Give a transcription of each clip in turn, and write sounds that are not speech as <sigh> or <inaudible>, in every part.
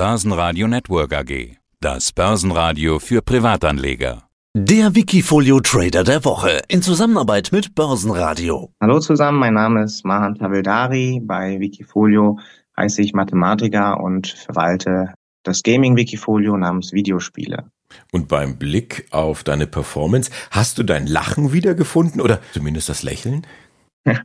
Börsenradio Network AG. Das Börsenradio für Privatanleger. Der Wikifolio Trader der Woche in Zusammenarbeit mit Börsenradio. Hallo zusammen, mein Name ist Mahan Tavildari. Bei Wikifolio heiße ich Mathematiker und verwalte das Gaming Wikifolio namens Videospiele. Und beim Blick auf deine Performance, hast du dein Lachen wiedergefunden oder zumindest das Lächeln? <laughs>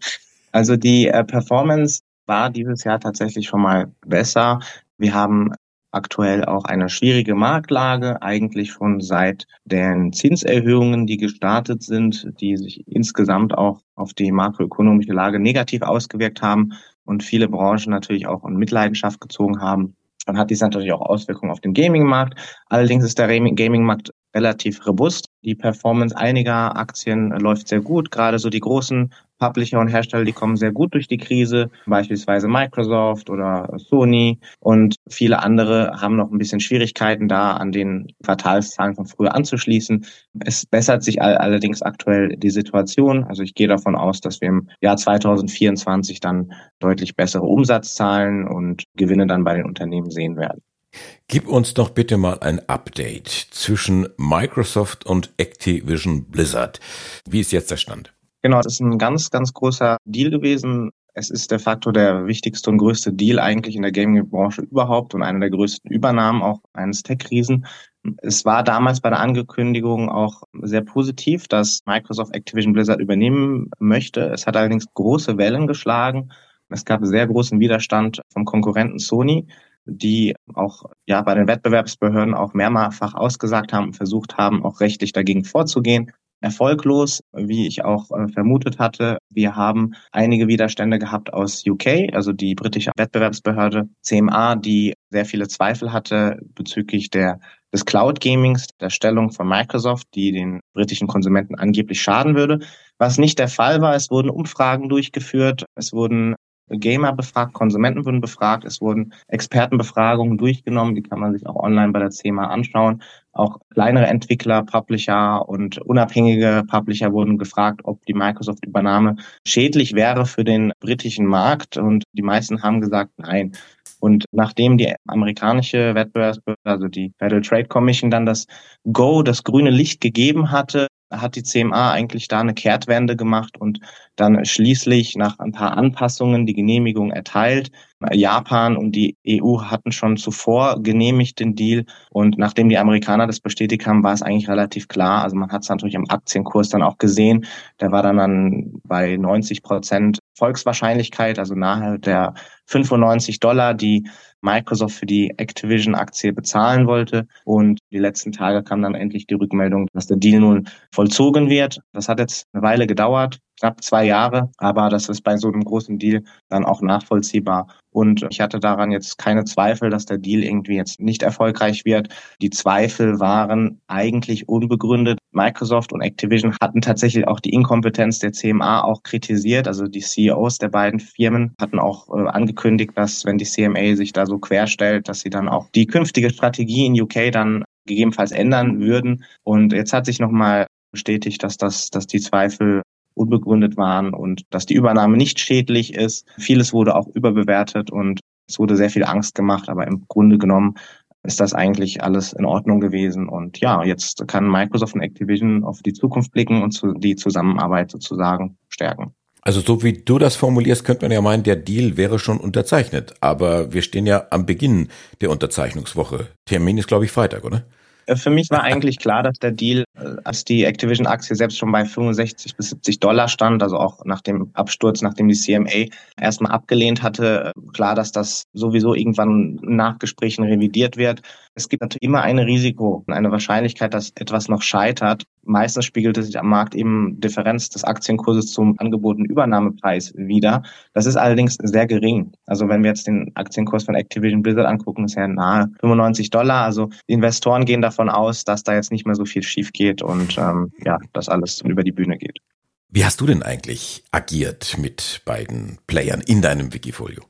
Also die äh, Performance war dieses Jahr tatsächlich schon mal besser. Wir haben aktuell auch eine schwierige Marktlage, eigentlich schon seit den Zinserhöhungen, die gestartet sind, die sich insgesamt auch auf die makroökonomische Lage negativ ausgewirkt haben und viele Branchen natürlich auch in Mitleidenschaft gezogen haben. Dann hat dies natürlich auch Auswirkungen auf den Gaming-Markt. Allerdings ist der Gaming-Markt relativ robust. Die Performance einiger Aktien läuft sehr gut. Gerade so die großen Publisher und Hersteller, die kommen sehr gut durch die Krise, beispielsweise Microsoft oder Sony und viele andere haben noch ein bisschen Schwierigkeiten da an den Quartalszahlen von früher anzuschließen. Es bessert sich allerdings aktuell die Situation. Also ich gehe davon aus, dass wir im Jahr 2024 dann deutlich bessere Umsatzzahlen und Gewinne dann bei den Unternehmen sehen werden. Gib uns doch bitte mal ein Update zwischen Microsoft und Activision Blizzard. Wie ist jetzt der Stand? Genau, das ist ein ganz, ganz großer Deal gewesen. Es ist de facto der wichtigste und größte Deal eigentlich in der Gaming-Branche überhaupt und eine der größten Übernahmen auch eines Tech-Riesen. Es war damals bei der Ankündigung auch sehr positiv, dass Microsoft Activision Blizzard übernehmen möchte. Es hat allerdings große Wellen geschlagen. Es gab sehr großen Widerstand vom Konkurrenten Sony, die auch ja bei den Wettbewerbsbehörden auch mehrfach ausgesagt haben und versucht haben, auch rechtlich dagegen vorzugehen erfolglos, wie ich auch äh, vermutet hatte. Wir haben einige Widerstände gehabt aus UK, also die britische Wettbewerbsbehörde CMA, die sehr viele Zweifel hatte bezüglich der des Cloud Gamings, der Stellung von Microsoft, die den britischen Konsumenten angeblich schaden würde. Was nicht der Fall war, es wurden Umfragen durchgeführt, es wurden Gamer befragt, Konsumenten wurden befragt, es wurden Expertenbefragungen durchgenommen, die kann man sich auch online bei der CMA anschauen. Auch kleinere Entwickler, Publisher und unabhängige Publisher wurden gefragt, ob die Microsoft-Übernahme schädlich wäre für den britischen Markt und die meisten haben gesagt, nein. Und nachdem die amerikanische Wettbewerbsbehörde, also die Federal Trade Commission, dann das Go, das grüne Licht gegeben hatte, hat die CMA eigentlich da eine Kehrtwende gemacht und dann schließlich nach ein paar Anpassungen die Genehmigung erteilt. Japan und die EU hatten schon zuvor genehmigt den Deal und nachdem die Amerikaner das bestätigt haben, war es eigentlich relativ klar. Also man hat es natürlich am Aktienkurs dann auch gesehen. Der war dann, dann bei 90 Prozent Volkswahrscheinlichkeit, also nahe der 95 Dollar, die Microsoft für die Activision-Aktie bezahlen wollte. Und die letzten Tage kam dann endlich die Rückmeldung, dass der Deal nun vollzogen wird. Das hat jetzt eine Weile gedauert knapp zwei Jahre, aber das ist bei so einem großen Deal dann auch nachvollziehbar. Und ich hatte daran jetzt keine Zweifel, dass der Deal irgendwie jetzt nicht erfolgreich wird. Die Zweifel waren eigentlich unbegründet. Microsoft und Activision hatten tatsächlich auch die Inkompetenz der CMA auch kritisiert. Also die CEOs der beiden Firmen hatten auch äh, angekündigt, dass wenn die CMA sich da so querstellt, dass sie dann auch die künftige Strategie in UK dann gegebenenfalls ändern würden. Und jetzt hat sich nochmal bestätigt, dass das, dass die Zweifel unbegründet waren und dass die Übernahme nicht schädlich ist. Vieles wurde auch überbewertet und es wurde sehr viel Angst gemacht, aber im Grunde genommen ist das eigentlich alles in Ordnung gewesen. Und ja, jetzt kann Microsoft und Activision auf die Zukunft blicken und die Zusammenarbeit sozusagen stärken. Also so wie du das formulierst, könnte man ja meinen, der Deal wäre schon unterzeichnet. Aber wir stehen ja am Beginn der Unterzeichnungswoche. Termin ist, glaube ich, Freitag, oder? Äh, für mich war eigentlich klar, dass der Deal, äh, als die Activision-Aktie selbst schon bei 65 bis 70 Dollar stand, also auch nach dem Absturz, nachdem die CMA erstmal abgelehnt hatte, äh, klar, dass das sowieso irgendwann nach Gesprächen revidiert wird. Es gibt natürlich immer ein Risiko und eine Wahrscheinlichkeit, dass etwas noch scheitert. Meistens spiegelte sich am Markt eben Differenz des Aktienkurses zum angebotenen Übernahmepreis wieder. Das ist allerdings sehr gering. Also wenn wir jetzt den Aktienkurs von Activision Blizzard angucken, ist ja nahe 95 Dollar. Also die Investoren gehen davon aus, dass da jetzt nicht mehr so viel schief geht und ähm, ja, dass alles über die Bühne geht. Wie hast du denn eigentlich agiert mit beiden Playern in deinem Wikifolio?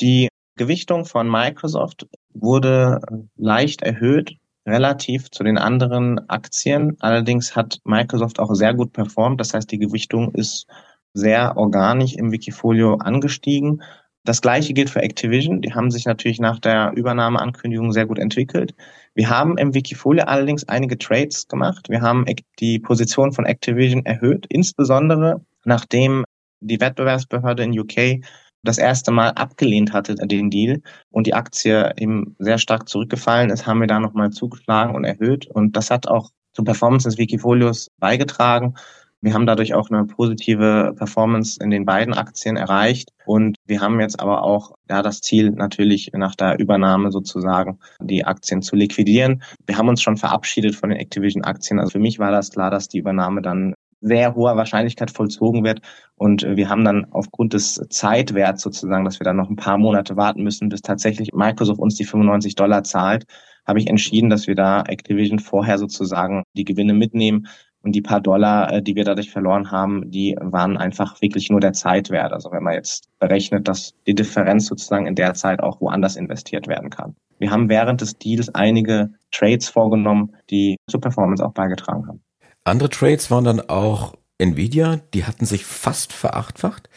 Die Gewichtung von Microsoft wurde leicht erhöht relativ zu den anderen Aktien. Allerdings hat Microsoft auch sehr gut performt. Das heißt, die Gewichtung ist sehr organisch im Wikifolio angestiegen. Das gleiche gilt für Activision. Die haben sich natürlich nach der Übernahmeankündigung sehr gut entwickelt. Wir haben im Wikifolio allerdings einige Trades gemacht. Wir haben die Position von Activision erhöht, insbesondere nachdem die Wettbewerbsbehörde in UK das erste Mal abgelehnt hatte, den Deal, und die Aktie eben sehr stark zurückgefallen ist, haben wir da nochmal zugeschlagen und erhöht. Und das hat auch zur Performance des Wikifolios beigetragen. Wir haben dadurch auch eine positive Performance in den beiden Aktien erreicht. Und wir haben jetzt aber auch ja, das Ziel natürlich nach der Übernahme sozusagen die Aktien zu liquidieren. Wir haben uns schon verabschiedet von den Activision-Aktien. Also für mich war das klar, dass die Übernahme dann sehr hoher Wahrscheinlichkeit vollzogen wird. Und wir haben dann aufgrund des Zeitwerts sozusagen, dass wir dann noch ein paar Monate warten müssen, bis tatsächlich Microsoft uns die 95 Dollar zahlt, habe ich entschieden, dass wir da Activision vorher sozusagen die Gewinne mitnehmen und die paar Dollar, äh, die wir dadurch verloren haben, die waren einfach wirklich nur der Zeit wert. Also wenn man jetzt berechnet, dass die Differenz sozusagen in der Zeit auch woanders investiert werden kann. Wir haben während des Deals einige Trades vorgenommen, die zur Performance auch beigetragen haben. Andere Trades waren dann auch Nvidia, die hatten sich fast verachtfacht.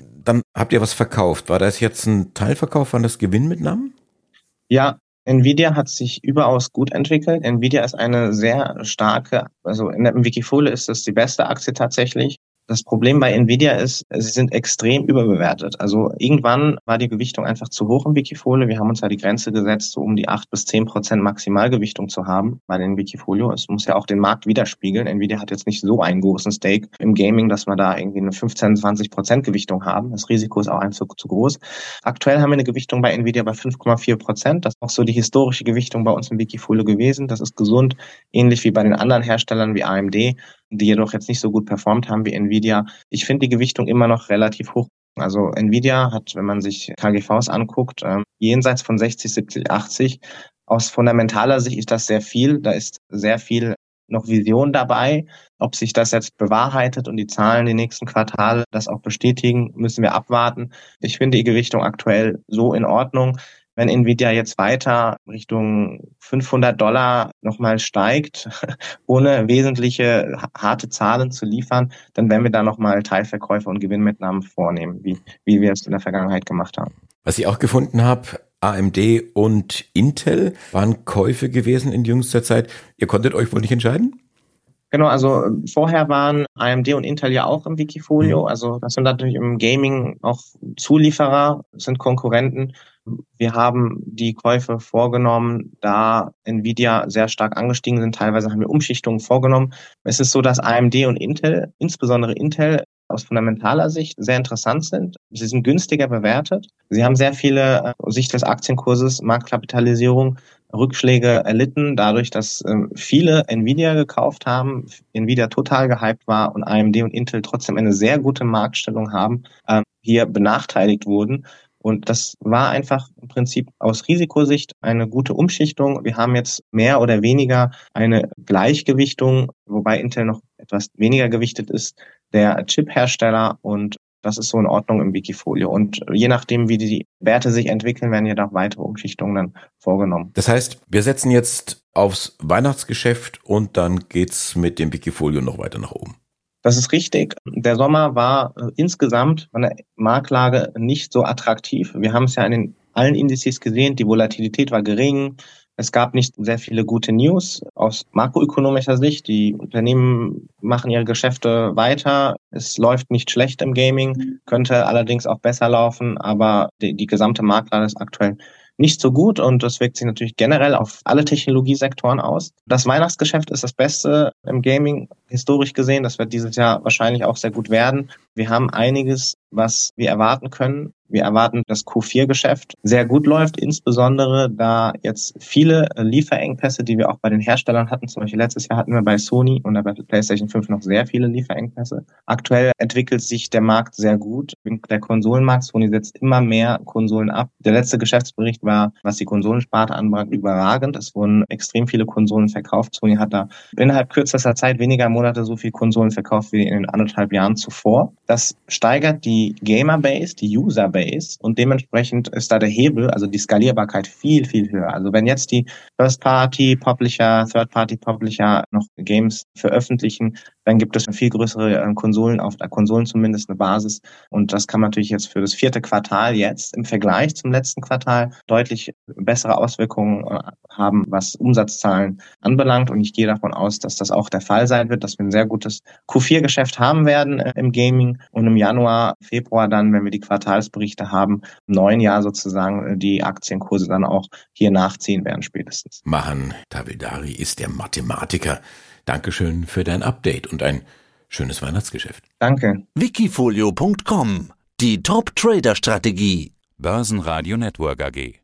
Dann habt ihr was verkauft. War das jetzt ein Teilverkauf, waren das Gewinnmitnahmen? Ja, Nvidia hat sich überaus gut entwickelt. Nvidia ist eine sehr starke, also in der Wikifolio ist das die beste Aktie tatsächlich. Das Problem bei Nvidia ist, sie sind extrem überbewertet. Also irgendwann war die Gewichtung einfach zu hoch im Wikifolio. Wir haben uns ja die Grenze gesetzt, so um die acht bis zehn Prozent Maximalgewichtung zu haben bei den Wikifolio. Es muss ja auch den Markt widerspiegeln. Nvidia hat jetzt nicht so einen großen Stake im Gaming, dass wir da irgendwie eine 15, 20 Prozent Gewichtung haben. Das Risiko ist auch einfach zu groß. Aktuell haben wir eine Gewichtung bei Nvidia bei 5,4 Prozent. Das ist auch so die historische Gewichtung bei uns im Wikifolio gewesen. Das ist gesund, ähnlich wie bei den anderen Herstellern wie AMD die jedoch jetzt nicht so gut performt haben wie Nvidia. Ich finde die Gewichtung immer noch relativ hoch. Also Nvidia hat, wenn man sich KGVs anguckt, ähm, jenseits von 60, 70, 80. Aus fundamentaler Sicht ist das sehr viel. Da ist sehr viel noch Vision dabei. Ob sich das jetzt bewahrheitet und die Zahlen die nächsten Quartale das auch bestätigen, müssen wir abwarten. Ich finde die Gewichtung aktuell so in Ordnung wenn Nvidia jetzt weiter Richtung 500 Dollar nochmal steigt, <laughs> ohne wesentliche harte Zahlen zu liefern, dann werden wir da nochmal Teilverkäufe und Gewinnmitnahmen vornehmen, wie, wie wir es in der Vergangenheit gemacht haben. Was ich auch gefunden habe, AMD und Intel waren Käufe gewesen in jüngster Zeit. Ihr konntet euch wohl nicht entscheiden? Genau, also vorher waren AMD und Intel ja auch im Wikifolio. Mhm. Also das sind natürlich im Gaming auch Zulieferer, sind Konkurrenten. Wir haben die Käufe vorgenommen, da Nvidia sehr stark angestiegen sind. Teilweise haben wir Umschichtungen vorgenommen. Es ist so, dass AMD und Intel, insbesondere Intel, aus fundamentaler Sicht sehr interessant sind. Sie sind günstiger bewertet. Sie haben sehr viele äh, aus Sicht des Aktienkurses, Marktkapitalisierung, Rückschläge erlitten, dadurch, dass ähm, viele Nvidia gekauft haben, Nvidia total gehypt war und AMD und Intel trotzdem eine sehr gute Marktstellung haben, äh, hier benachteiligt wurden. Und das war einfach im Prinzip aus Risikosicht eine gute Umschichtung. Wir haben jetzt mehr oder weniger eine Gleichgewichtung, wobei Intel noch etwas weniger gewichtet ist, der Chip-Hersteller und das ist so in Ordnung im Wikifolio. Und je nachdem, wie die Werte sich entwickeln, werden jedoch weitere Umschichtungen dann vorgenommen. Das heißt, wir setzen jetzt aufs Weihnachtsgeschäft und dann geht's mit dem Wikifolio noch weiter nach oben. Das ist richtig. Der Sommer war äh, insgesamt von der Marktlage nicht so attraktiv. Wir haben es ja in den allen Indizes gesehen, die Volatilität war gering. Es gab nicht sehr viele gute News aus makroökonomischer Sicht. Die Unternehmen machen ihre Geschäfte weiter. Es läuft nicht schlecht im Gaming, könnte allerdings auch besser laufen, aber die, die gesamte Marktlage ist aktuell nicht so gut und das wirkt sich natürlich generell auf alle Technologiesektoren aus. Das Weihnachtsgeschäft ist das Beste im Gaming historisch gesehen. Das wird dieses Jahr wahrscheinlich auch sehr gut werden. Wir haben einiges, was wir erwarten können. Wir erwarten, dass Q4-Geschäft sehr gut läuft, insbesondere da jetzt viele Lieferengpässe, die wir auch bei den Herstellern hatten, zum Beispiel letztes Jahr hatten wir bei Sony und bei PlayStation 5 noch sehr viele Lieferengpässe. Aktuell entwickelt sich der Markt sehr gut. Der Konsolenmarkt, Sony setzt immer mehr Konsolen ab. Der letzte Geschäftsbericht war, was die Konsolensparte anbelangt, überragend. Es wurden extrem viele Konsolen verkauft. Sony hat da innerhalb kürzester Zeit weniger Monate so viele Konsolen verkauft wie in den anderthalb Jahren zuvor. Das steigert die Gamer-Base, die User-Base und dementsprechend ist da der Hebel, also die Skalierbarkeit viel, viel höher. Also wenn jetzt die First-Party-Publisher, Third-Party-Publisher noch Games veröffentlichen, dann gibt es viel größere äh, Konsolen, auf der Konsolen zumindest eine Basis. Und das kann natürlich jetzt für das vierte Quartal jetzt im Vergleich zum letzten Quartal deutlich bessere Auswirkungen äh, haben, was Umsatzzahlen anbelangt. Und ich gehe davon aus, dass das auch der Fall sein wird, dass wir ein sehr gutes Q4-Geschäft haben werden äh, im Gaming und im Januar, Februar dann, wenn wir die Quartalsberichte haben, im neuen Jahr sozusagen die Aktienkurse dann auch hier nachziehen werden spätestens. Mahan Tavidari ist der Mathematiker. Dankeschön für dein Update und ein schönes Weihnachtsgeschäft. Danke. Wikifolio.com Die Top-Trader-Strategie. Börsenradio Network AG.